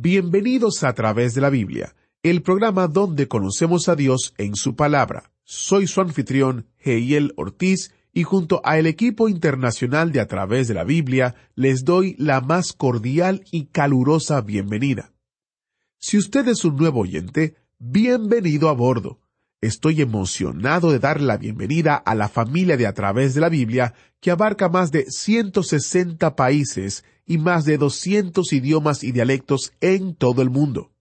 Bienvenidos a través de la Biblia, el programa donde conocemos a Dios en su palabra. Soy su anfitrión, Heiel Ortiz, y junto a el equipo internacional de A través de la Biblia les doy la más cordial y calurosa bienvenida. Si usted es un nuevo oyente, bienvenido a bordo. Estoy emocionado de dar la bienvenida a la familia de A través de la Biblia, que abarca más de 160 países y más de 200 idiomas y dialectos en todo el mundo.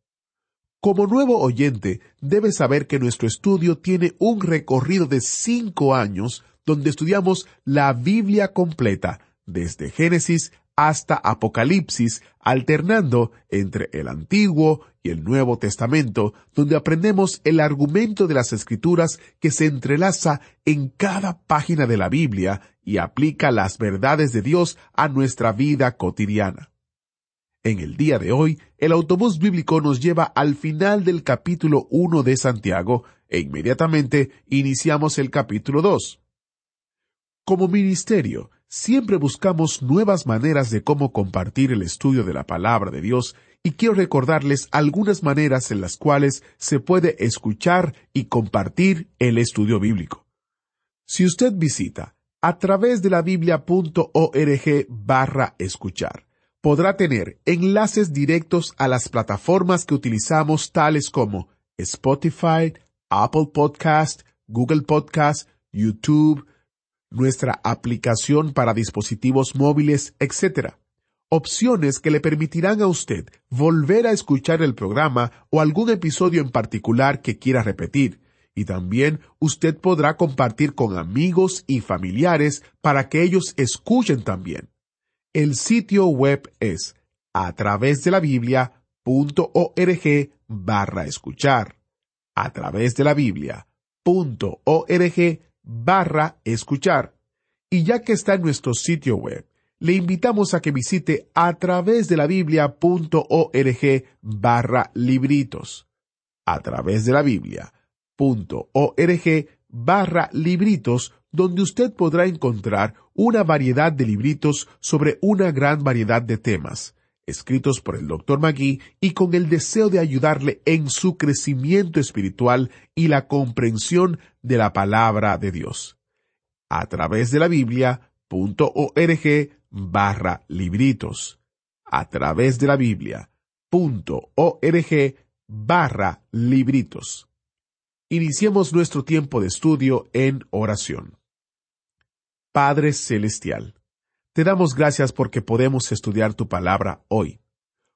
Como nuevo oyente, debe saber que nuestro estudio tiene un recorrido de cinco años donde estudiamos la Biblia completa, desde Génesis hasta Apocalipsis, alternando entre el Antiguo y el Nuevo Testamento, donde aprendemos el argumento de las Escrituras que se entrelaza en cada página de la Biblia y aplica las verdades de Dios a nuestra vida cotidiana. En el día de hoy, el autobús bíblico nos lleva al final del capítulo 1 de Santiago e inmediatamente iniciamos el capítulo 2. Como ministerio, siempre buscamos nuevas maneras de cómo compartir el estudio de la palabra de Dios y quiero recordarles algunas maneras en las cuales se puede escuchar y compartir el estudio bíblico. Si usted visita a través de la biblia.org barra escuchar, podrá tener enlaces directos a las plataformas que utilizamos tales como Spotify, Apple Podcast, Google Podcast, YouTube, nuestra aplicación para dispositivos móviles, etc. Opciones que le permitirán a usted volver a escuchar el programa o algún episodio en particular que quiera repetir, y también usted podrá compartir con amigos y familiares para que ellos escuchen también. El sitio web es a través de la Biblia.org barra escuchar. A través de la Biblia.org barra escuchar. Y ya que está en nuestro sitio web, le invitamos a que visite a través de la biblia.org barra libritos. A través de la biblia.org barra libritos donde usted podrá encontrar una variedad de libritos sobre una gran variedad de temas, escritos por el Dr. Magui y con el deseo de ayudarle en su crecimiento espiritual y la comprensión de la palabra de Dios. A través de la Biblia.org barra libritos. A través de la Biblia.org barra libritos. Iniciemos nuestro tiempo de estudio en oración. Padre Celestial, te damos gracias porque podemos estudiar tu palabra hoy.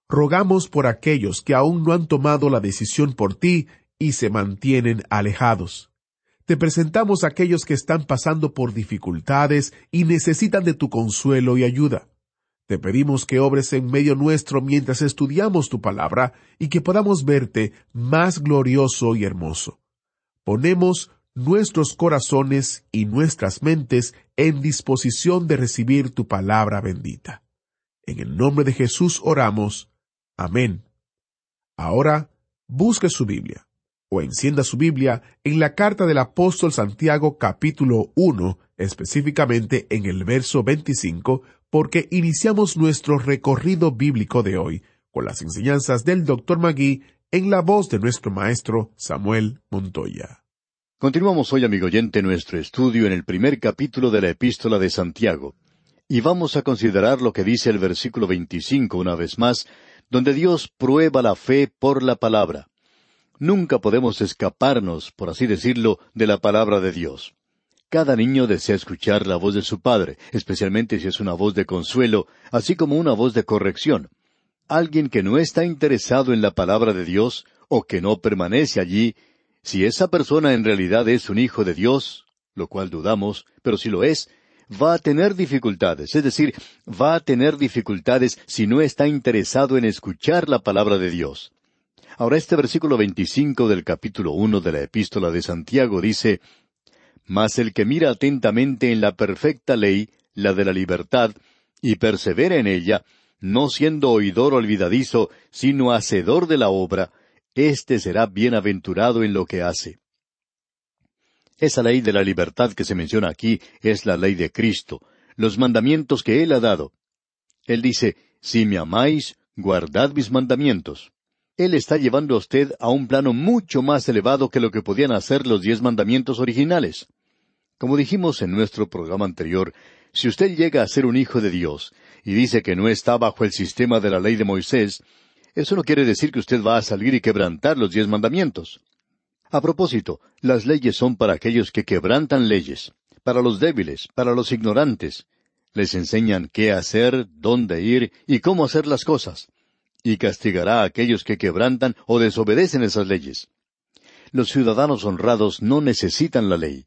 Rogamos por aquellos que aún no han tomado la decisión por ti y se mantienen alejados. Te presentamos a aquellos que están pasando por dificultades y necesitan de tu consuelo y ayuda. Te pedimos que obres en medio nuestro mientras estudiamos tu palabra y que podamos verte más glorioso y hermoso. Ponemos nuestros corazones y nuestras mentes en disposición de recibir tu palabra bendita. En el nombre de Jesús oramos. Amén. Ahora, busque su Biblia o encienda su Biblia en la carta del apóstol Santiago capítulo 1, específicamente en el verso 25, porque iniciamos nuestro recorrido bíblico de hoy con las enseñanzas del Dr. Magui en la voz de nuestro maestro Samuel Montoya. Continuamos hoy, amigo oyente, nuestro estudio en el primer capítulo de la epístola de Santiago. Y vamos a considerar lo que dice el versículo 25 una vez más, donde Dios prueba la fe por la palabra. Nunca podemos escaparnos, por así decirlo, de la palabra de Dios. Cada niño desea escuchar la voz de su padre, especialmente si es una voz de consuelo, así como una voz de corrección. Alguien que no está interesado en la palabra de Dios, o que no permanece allí, si esa persona en realidad es un hijo de Dios, lo cual dudamos, pero si lo es, va a tener dificultades, es decir, va a tener dificultades si no está interesado en escuchar la palabra de Dios. Ahora este versículo 25 del capítulo uno de la epístola de Santiago dice, Mas el que mira atentamente en la perfecta ley, la de la libertad, y persevera en ella, no siendo oidor olvidadizo, sino hacedor de la obra, éste será bienaventurado en lo que hace. Esa ley de la libertad que se menciona aquí es la ley de Cristo, los mandamientos que Él ha dado. Él dice, Si me amáis, guardad mis mandamientos. Él está llevando a usted a un plano mucho más elevado que lo que podían hacer los diez mandamientos originales. Como dijimos en nuestro programa anterior, si usted llega a ser un hijo de Dios y dice que no está bajo el sistema de la ley de Moisés, eso no quiere decir que usted va a salir y quebrantar los diez mandamientos. A propósito, las leyes son para aquellos que quebrantan leyes, para los débiles, para los ignorantes. Les enseñan qué hacer, dónde ir y cómo hacer las cosas. Y castigará a aquellos que quebrantan o desobedecen esas leyes. Los ciudadanos honrados no necesitan la ley.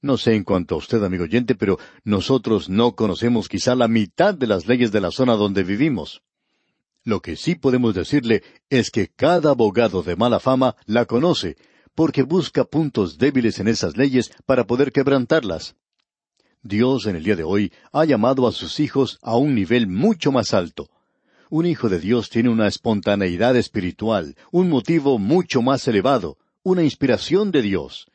No sé en cuanto a usted, amigo oyente, pero nosotros no conocemos quizá la mitad de las leyes de la zona donde vivimos. Lo que sí podemos decirle es que cada abogado de mala fama la conoce, porque busca puntos débiles en esas leyes para poder quebrantarlas. Dios en el día de hoy ha llamado a sus hijos a un nivel mucho más alto. Un hijo de Dios tiene una espontaneidad espiritual, un motivo mucho más elevado, una inspiración de Dios.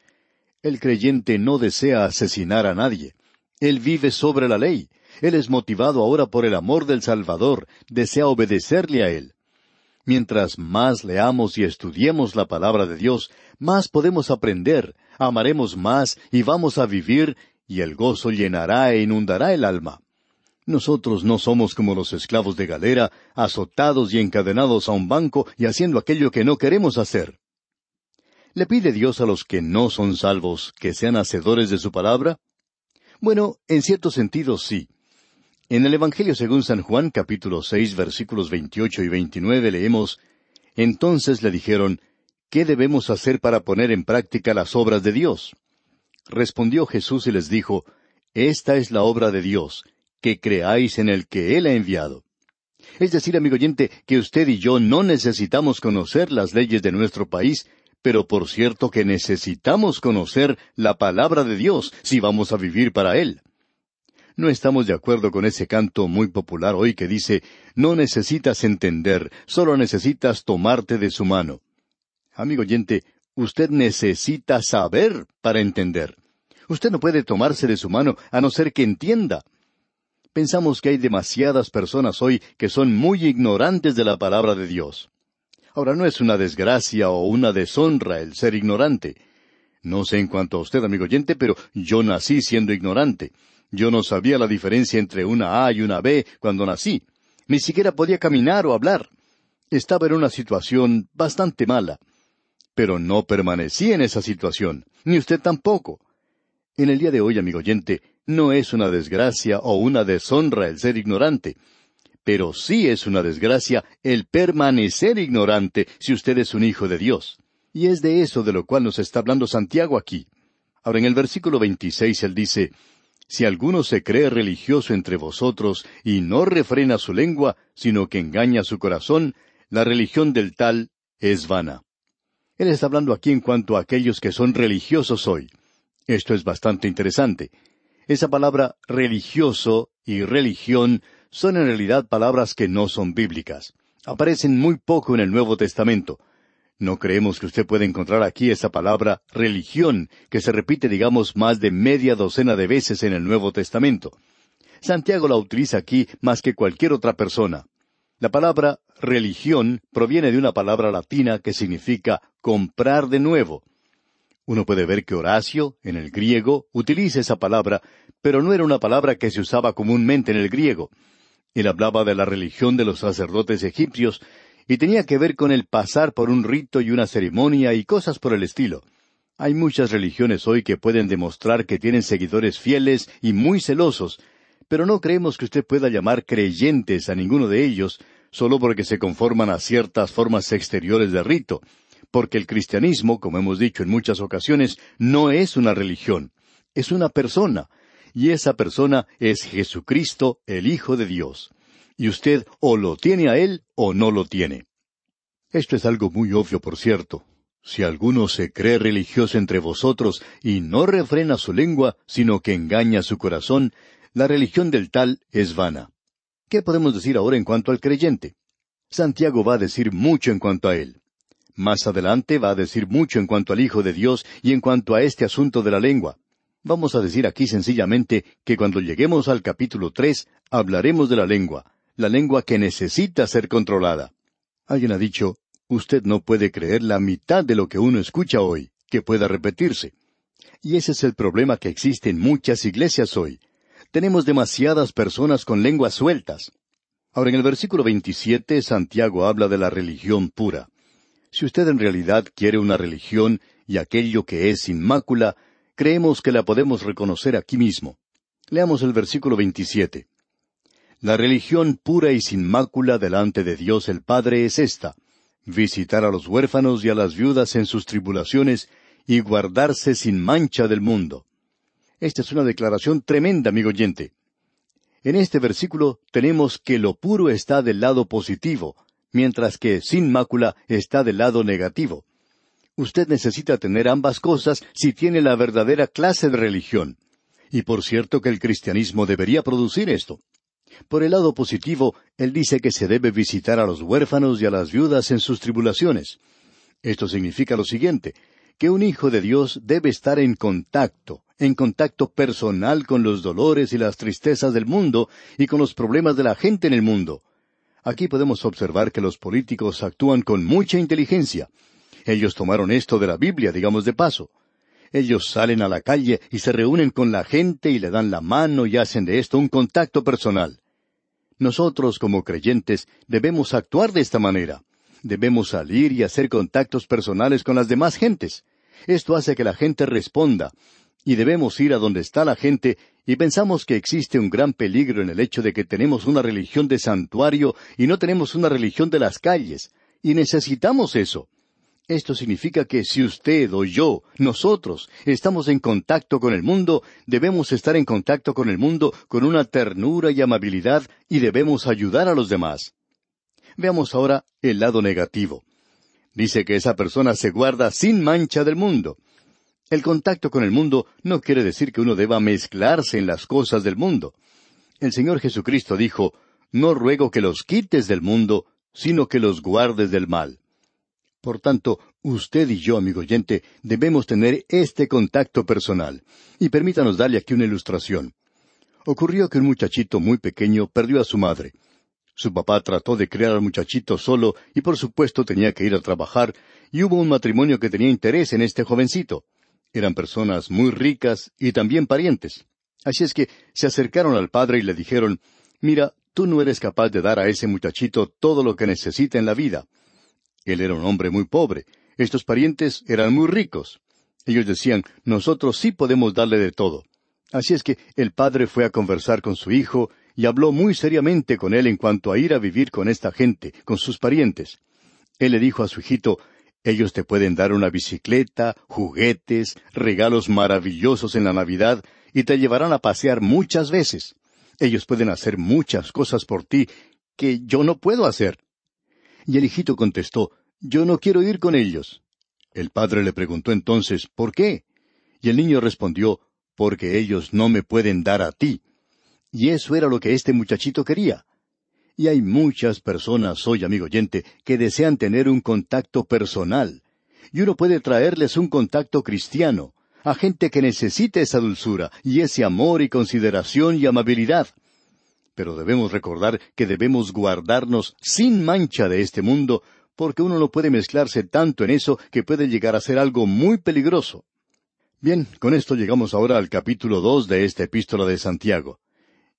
El creyente no desea asesinar a nadie. Él vive sobre la ley. Él es motivado ahora por el amor del Salvador, desea obedecerle a Él. Mientras más leamos y estudiemos la palabra de Dios, más podemos aprender, amaremos más y vamos a vivir, y el gozo llenará e inundará el alma. Nosotros no somos como los esclavos de galera, azotados y encadenados a un banco y haciendo aquello que no queremos hacer. ¿Le pide Dios a los que no son salvos que sean hacedores de su palabra? Bueno, en cierto sentido sí. En el Evangelio según San Juan capítulo seis versículos veintiocho y veintinueve leemos Entonces le dijeron ¿Qué debemos hacer para poner en práctica las obras de Dios? Respondió Jesús y les dijo Esta es la obra de Dios, que creáis en el que Él ha enviado. Es decir, amigo oyente, que usted y yo no necesitamos conocer las leyes de nuestro país pero por cierto que necesitamos conocer la palabra de Dios si vamos a vivir para Él. No estamos de acuerdo con ese canto muy popular hoy que dice, no necesitas entender, solo necesitas tomarte de su mano. Amigo oyente, usted necesita saber para entender. Usted no puede tomarse de su mano a no ser que entienda. Pensamos que hay demasiadas personas hoy que son muy ignorantes de la palabra de Dios. Ahora no es una desgracia o una deshonra el ser ignorante. No sé en cuanto a usted, amigo oyente, pero yo nací siendo ignorante. Yo no sabía la diferencia entre una A y una B cuando nací. Ni siquiera podía caminar o hablar. Estaba en una situación bastante mala. Pero no permanecí en esa situación, ni usted tampoco. En el día de hoy, amigo oyente, no es una desgracia o una deshonra el ser ignorante pero sí es una desgracia el permanecer ignorante si usted es un hijo de Dios. Y es de eso de lo cual nos está hablando Santiago aquí. Ahora en el versículo 26 él dice, Si alguno se cree religioso entre vosotros y no refrena su lengua, sino que engaña su corazón, la religión del tal es vana. Él está hablando aquí en cuanto a aquellos que son religiosos hoy. Esto es bastante interesante. Esa palabra religioso y religión son en realidad palabras que no son bíblicas. Aparecen muy poco en el Nuevo Testamento. No creemos que usted pueda encontrar aquí esa palabra religión, que se repite, digamos, más de media docena de veces en el Nuevo Testamento. Santiago la utiliza aquí más que cualquier otra persona. La palabra religión proviene de una palabra latina que significa comprar de nuevo. Uno puede ver que Horacio, en el griego, utiliza esa palabra, pero no era una palabra que se usaba comúnmente en el griego. Él hablaba de la religión de los sacerdotes egipcios y tenía que ver con el pasar por un rito y una ceremonia y cosas por el estilo. Hay muchas religiones hoy que pueden demostrar que tienen seguidores fieles y muy celosos, pero no creemos que usted pueda llamar creyentes a ninguno de ellos solo porque se conforman a ciertas formas exteriores de rito, porque el cristianismo, como hemos dicho en muchas ocasiones, no es una religión, es una persona, y esa persona es Jesucristo, el Hijo de Dios. Y usted o lo tiene a Él o no lo tiene. Esto es algo muy obvio, por cierto. Si alguno se cree religioso entre vosotros y no refrena su lengua, sino que engaña su corazón, la religión del tal es vana. ¿Qué podemos decir ahora en cuanto al creyente? Santiago va a decir mucho en cuanto a él. Más adelante va a decir mucho en cuanto al Hijo de Dios y en cuanto a este asunto de la lengua. Vamos a decir aquí sencillamente que cuando lleguemos al capítulo tres hablaremos de la lengua, la lengua que necesita ser controlada. Alguien ha dicho, usted no puede creer la mitad de lo que uno escucha hoy, que pueda repetirse. Y ese es el problema que existe en muchas iglesias hoy. Tenemos demasiadas personas con lenguas sueltas. Ahora, en el versículo 27, Santiago habla de la religión pura. Si usted en realidad quiere una religión y aquello que es sin mácula, creemos que la podemos reconocer aquí mismo. Leamos el versículo 27. La religión pura y sin mácula delante de Dios el Padre es esta, visitar a los huérfanos y a las viudas en sus tribulaciones y guardarse sin mancha del mundo. Esta es una declaración tremenda, amigo oyente. En este versículo tenemos que lo puro está del lado positivo, mientras que sin mácula está del lado negativo. Usted necesita tener ambas cosas si tiene la verdadera clase de religión. Y por cierto que el cristianismo debería producir esto. Por el lado positivo, él dice que se debe visitar a los huérfanos y a las viudas en sus tribulaciones. Esto significa lo siguiente, que un hijo de Dios debe estar en contacto, en contacto personal con los dolores y las tristezas del mundo y con los problemas de la gente en el mundo. Aquí podemos observar que los políticos actúan con mucha inteligencia. Ellos tomaron esto de la Biblia, digamos de paso. Ellos salen a la calle y se reúnen con la gente y le dan la mano y hacen de esto un contacto personal. Nosotros, como creyentes, debemos actuar de esta manera. Debemos salir y hacer contactos personales con las demás gentes. Esto hace que la gente responda, y debemos ir a donde está la gente, y pensamos que existe un gran peligro en el hecho de que tenemos una religión de santuario y no tenemos una religión de las calles, y necesitamos eso. Esto significa que si usted o yo, nosotros, estamos en contacto con el mundo, debemos estar en contacto con el mundo con una ternura y amabilidad y debemos ayudar a los demás. Veamos ahora el lado negativo. Dice que esa persona se guarda sin mancha del mundo. El contacto con el mundo no quiere decir que uno deba mezclarse en las cosas del mundo. El Señor Jesucristo dijo, No ruego que los quites del mundo, sino que los guardes del mal. Por tanto, usted y yo, amigo oyente, debemos tener este contacto personal. Y permítanos darle aquí una ilustración. Ocurrió que un muchachito muy pequeño perdió a su madre. Su papá trató de criar al muchachito solo y por supuesto tenía que ir a trabajar, y hubo un matrimonio que tenía interés en este jovencito. Eran personas muy ricas y también parientes. Así es que se acercaron al padre y le dijeron, Mira, tú no eres capaz de dar a ese muchachito todo lo que necesita en la vida. Él era un hombre muy pobre. Estos parientes eran muy ricos. Ellos decían, nosotros sí podemos darle de todo. Así es que el padre fue a conversar con su hijo y habló muy seriamente con él en cuanto a ir a vivir con esta gente, con sus parientes. Él le dijo a su hijito, ellos te pueden dar una bicicleta, juguetes, regalos maravillosos en la Navidad y te llevarán a pasear muchas veces. Ellos pueden hacer muchas cosas por ti que yo no puedo hacer. Y el hijito contestó, Yo no quiero ir con ellos. El padre le preguntó entonces, ¿por qué? Y el niño respondió, Porque ellos no me pueden dar a ti. Y eso era lo que este muchachito quería. Y hay muchas personas hoy, amigo oyente, que desean tener un contacto personal. Y uno puede traerles un contacto cristiano, a gente que necesite esa dulzura y ese amor y consideración y amabilidad pero debemos recordar que debemos guardarnos sin mancha de este mundo, porque uno no puede mezclarse tanto en eso que puede llegar a ser algo muy peligroso. Bien, con esto llegamos ahora al capítulo dos de esta epístola de Santiago.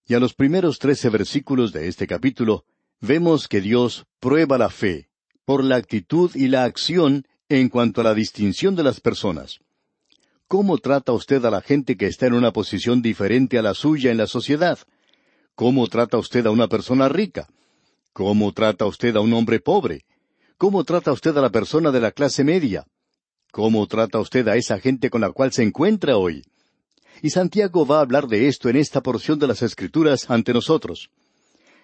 Y a los primeros trece versículos de este capítulo vemos que Dios prueba la fe por la actitud y la acción en cuanto a la distinción de las personas. ¿Cómo trata usted a la gente que está en una posición diferente a la suya en la sociedad? ¿Cómo trata usted a una persona rica? ¿Cómo trata usted a un hombre pobre? ¿Cómo trata usted a la persona de la clase media? ¿Cómo trata usted a esa gente con la cual se encuentra hoy? Y Santiago va a hablar de esto en esta porción de las Escrituras ante nosotros.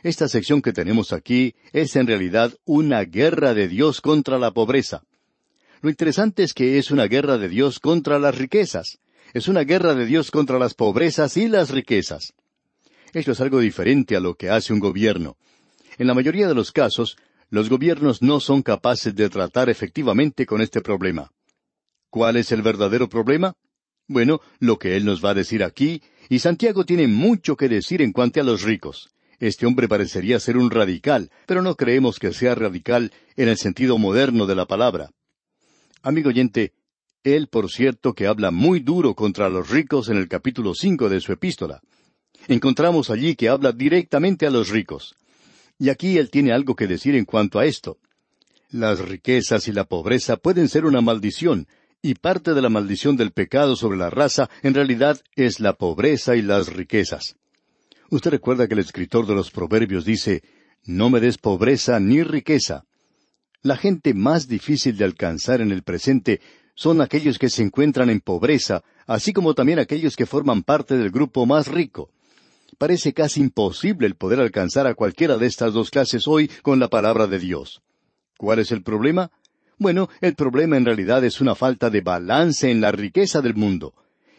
Esta sección que tenemos aquí es en realidad una guerra de Dios contra la pobreza. Lo interesante es que es una guerra de Dios contra las riquezas. Es una guerra de Dios contra las pobrezas y las riquezas. Esto es algo diferente a lo que hace un gobierno. En la mayoría de los casos, los gobiernos no son capaces de tratar efectivamente con este problema. ¿Cuál es el verdadero problema? Bueno, lo que él nos va a decir aquí, y Santiago tiene mucho que decir en cuanto a los ricos. Este hombre parecería ser un radical, pero no creemos que sea radical en el sentido moderno de la palabra. Amigo oyente, él, por cierto, que habla muy duro contra los ricos en el capítulo cinco de su epístola. Encontramos allí que habla directamente a los ricos. Y aquí él tiene algo que decir en cuanto a esto. Las riquezas y la pobreza pueden ser una maldición, y parte de la maldición del pecado sobre la raza en realidad es la pobreza y las riquezas. Usted recuerda que el escritor de los Proverbios dice, No me des pobreza ni riqueza. La gente más difícil de alcanzar en el presente son aquellos que se encuentran en pobreza, así como también aquellos que forman parte del grupo más rico. Parece casi imposible el poder alcanzar a cualquiera de estas dos clases hoy con la palabra de Dios. ¿Cuál es el problema? Bueno, el problema en realidad es una falta de balance en la riqueza del mundo.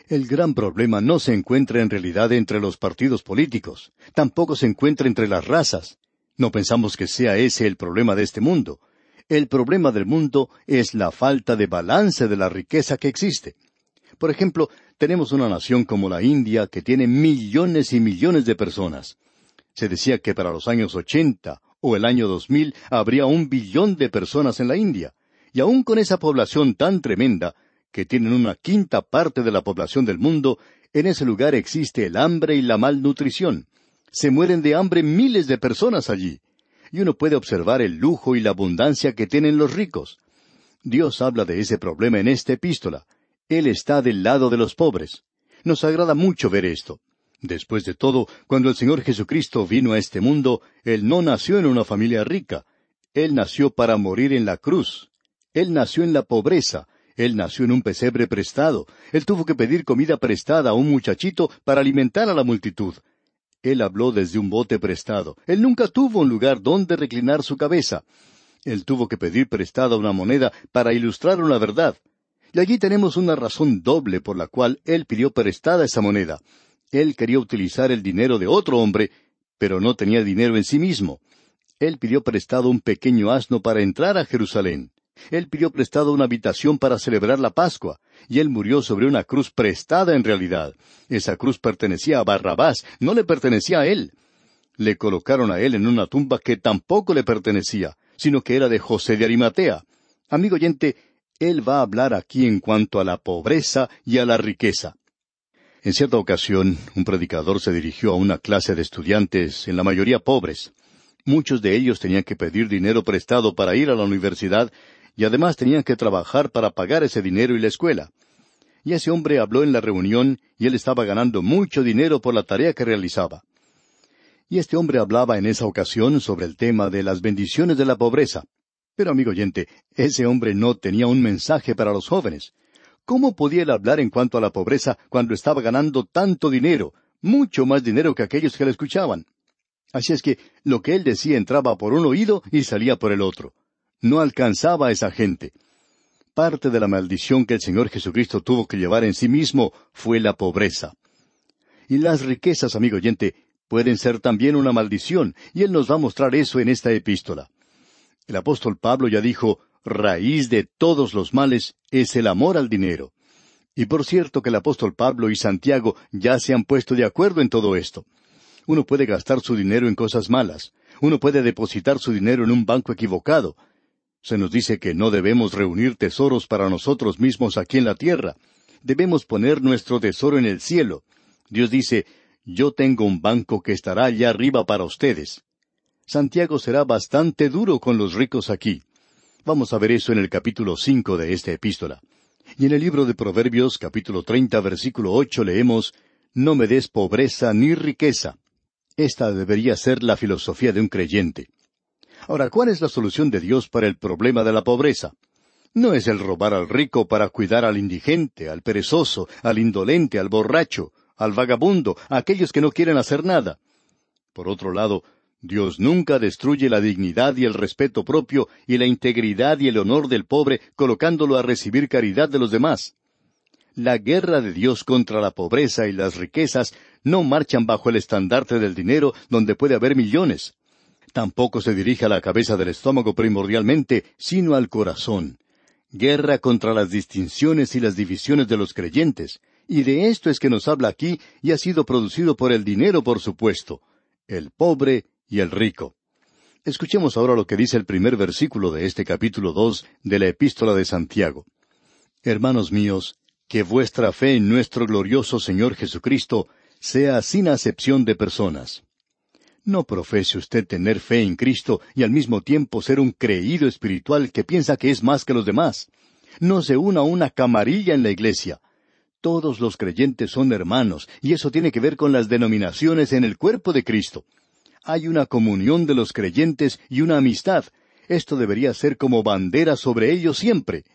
El gran problema no se encuentra en realidad entre los partidos políticos, tampoco se encuentra entre las razas. No pensamos que sea ese el problema de este mundo. El problema del mundo es la falta de balance de la riqueza que existe. Por ejemplo, tenemos una nación como la India que tiene millones y millones de personas. Se decía que para los años ochenta o el año dos mil habría un billón de personas en la India. Y aun con esa población tan tremenda, que tienen una quinta parte de la población del mundo, en ese lugar existe el hambre y la malnutrición. Se mueren de hambre miles de personas allí. Y uno puede observar el lujo y la abundancia que tienen los ricos. Dios habla de ese problema en esta epístola. Él está del lado de los pobres. Nos agrada mucho ver esto. Después de todo, cuando el Señor Jesucristo vino a este mundo, Él no nació en una familia rica. Él nació para morir en la cruz. Él nació en la pobreza. Él nació en un pesebre prestado. Él tuvo que pedir comida prestada a un muchachito para alimentar a la multitud. Él habló desde un bote prestado. Él nunca tuvo un lugar donde reclinar su cabeza. Él tuvo que pedir prestada una moneda para ilustrar una verdad. Y allí tenemos una razón doble por la cual él pidió prestada esa moneda. Él quería utilizar el dinero de otro hombre, pero no tenía dinero en sí mismo. Él pidió prestado un pequeño asno para entrar a Jerusalén. Él pidió prestado una habitación para celebrar la Pascua, y él murió sobre una cruz prestada en realidad. Esa cruz pertenecía a Barrabás, no le pertenecía a él. Le colocaron a él en una tumba que tampoco le pertenecía, sino que era de José de Arimatea. Amigo oyente, él va a hablar aquí en cuanto a la pobreza y a la riqueza. En cierta ocasión, un predicador se dirigió a una clase de estudiantes, en la mayoría pobres. Muchos de ellos tenían que pedir dinero prestado para ir a la universidad y además tenían que trabajar para pagar ese dinero y la escuela. Y ese hombre habló en la reunión y él estaba ganando mucho dinero por la tarea que realizaba. Y este hombre hablaba en esa ocasión sobre el tema de las bendiciones de la pobreza. Pero, amigo oyente, ese hombre no tenía un mensaje para los jóvenes. ¿Cómo podía él hablar en cuanto a la pobreza cuando estaba ganando tanto dinero, mucho más dinero que aquellos que le escuchaban? Así es que lo que él decía entraba por un oído y salía por el otro. No alcanzaba a esa gente. Parte de la maldición que el Señor Jesucristo tuvo que llevar en sí mismo fue la pobreza. Y las riquezas, amigo oyente, pueden ser también una maldición, y Él nos va a mostrar eso en esta epístola. El apóstol Pablo ya dijo, raíz de todos los males es el amor al dinero. Y por cierto que el apóstol Pablo y Santiago ya se han puesto de acuerdo en todo esto. Uno puede gastar su dinero en cosas malas. Uno puede depositar su dinero en un banco equivocado. Se nos dice que no debemos reunir tesoros para nosotros mismos aquí en la tierra. Debemos poner nuestro tesoro en el cielo. Dios dice, yo tengo un banco que estará allá arriba para ustedes. Santiago será bastante duro con los ricos aquí. Vamos a ver eso en el capítulo cinco de esta epístola. Y en el libro de Proverbios, capítulo treinta, versículo ocho, leemos No me des pobreza ni riqueza. Esta debería ser la filosofía de un creyente. Ahora, ¿cuál es la solución de Dios para el problema de la pobreza? No es el robar al rico para cuidar al indigente, al perezoso, al indolente, al borracho, al vagabundo, a aquellos que no quieren hacer nada. Por otro lado, Dios nunca destruye la dignidad y el respeto propio y la integridad y el honor del pobre colocándolo a recibir caridad de los demás. La guerra de Dios contra la pobreza y las riquezas no marchan bajo el estandarte del dinero donde puede haber millones. Tampoco se dirige a la cabeza del estómago primordialmente, sino al corazón guerra contra las distinciones y las divisiones de los creyentes, y de esto es que nos habla aquí y ha sido producido por el dinero, por supuesto, el pobre y el rico. Escuchemos ahora lo que dice el primer versículo de este capítulo dos de la epístola de Santiago. Hermanos míos, que vuestra fe en nuestro glorioso Señor Jesucristo sea sin acepción de personas. No profese usted tener fe en Cristo y al mismo tiempo ser un creído espiritual que piensa que es más que los demás. No se una una camarilla en la iglesia. Todos los creyentes son hermanos, y eso tiene que ver con las denominaciones en el cuerpo de Cristo. Hay una comunión de los creyentes y una amistad. Esto debería ser como bandera sobre ellos siempre.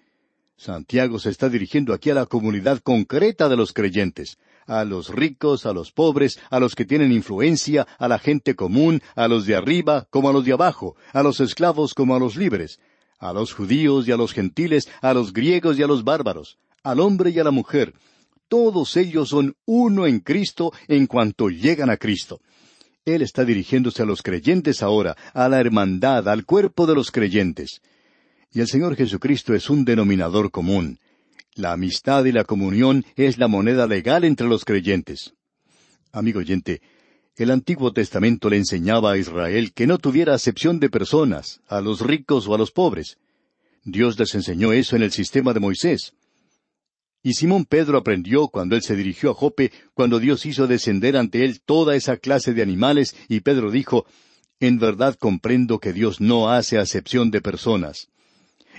Santiago se está dirigiendo aquí a la comunidad concreta de los creyentes a los ricos, a los pobres, a los que tienen influencia, a la gente común, a los de arriba como a los de abajo, a los esclavos como a los libres, a los judíos y a los gentiles, a los griegos y a los bárbaros, al hombre y a la mujer. Todos ellos son uno en Cristo en cuanto llegan a Cristo. Él está dirigiéndose a los creyentes ahora, a la hermandad, al cuerpo de los creyentes. Y el Señor Jesucristo es un denominador común. La amistad y la comunión es la moneda legal entre los creyentes. Amigo oyente, el Antiguo Testamento le enseñaba a Israel que no tuviera acepción de personas, a los ricos o a los pobres. Dios les enseñó eso en el sistema de Moisés. Y Simón Pedro aprendió cuando él se dirigió a Jope, cuando Dios hizo descender ante él toda esa clase de animales, y Pedro dijo, En verdad comprendo que Dios no hace acepción de personas.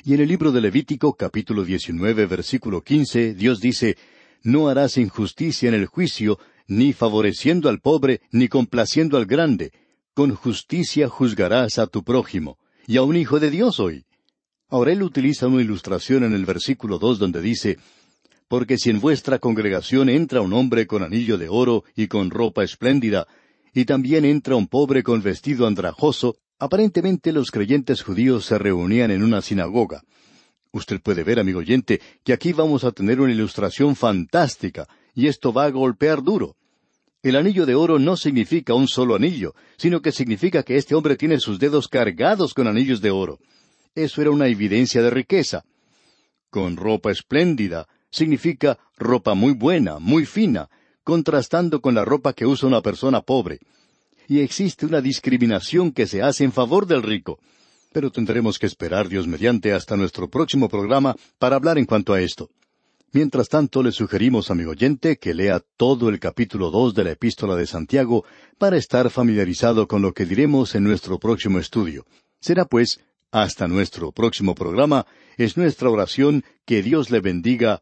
Y en el libro de Levítico, capítulo 19, versículo 15, Dios dice, No harás injusticia en el juicio, ni favoreciendo al pobre, ni complaciendo al grande. Con justicia juzgarás a tu prójimo. Y a un hijo de Dios hoy. Ahora él utiliza una ilustración en el versículo dos donde dice, Porque si en vuestra congregación entra un hombre con anillo de oro y con ropa espléndida, y también entra un pobre con vestido andrajoso, Aparentemente los creyentes judíos se reunían en una sinagoga. Usted puede ver, amigo oyente, que aquí vamos a tener una ilustración fantástica, y esto va a golpear duro. El anillo de oro no significa un solo anillo, sino que significa que este hombre tiene sus dedos cargados con anillos de oro. Eso era una evidencia de riqueza. Con ropa espléndida significa ropa muy buena, muy fina, contrastando con la ropa que usa una persona pobre y existe una discriminación que se hace en favor del rico. Pero tendremos que esperar, Dios mediante, hasta nuestro próximo programa para hablar en cuanto a esto. Mientras tanto, le sugerimos, amigo oyente, que lea todo el capítulo dos de la epístola de Santiago para estar familiarizado con lo que diremos en nuestro próximo estudio. Será pues, hasta nuestro próximo programa, es nuestra oración que Dios le bendiga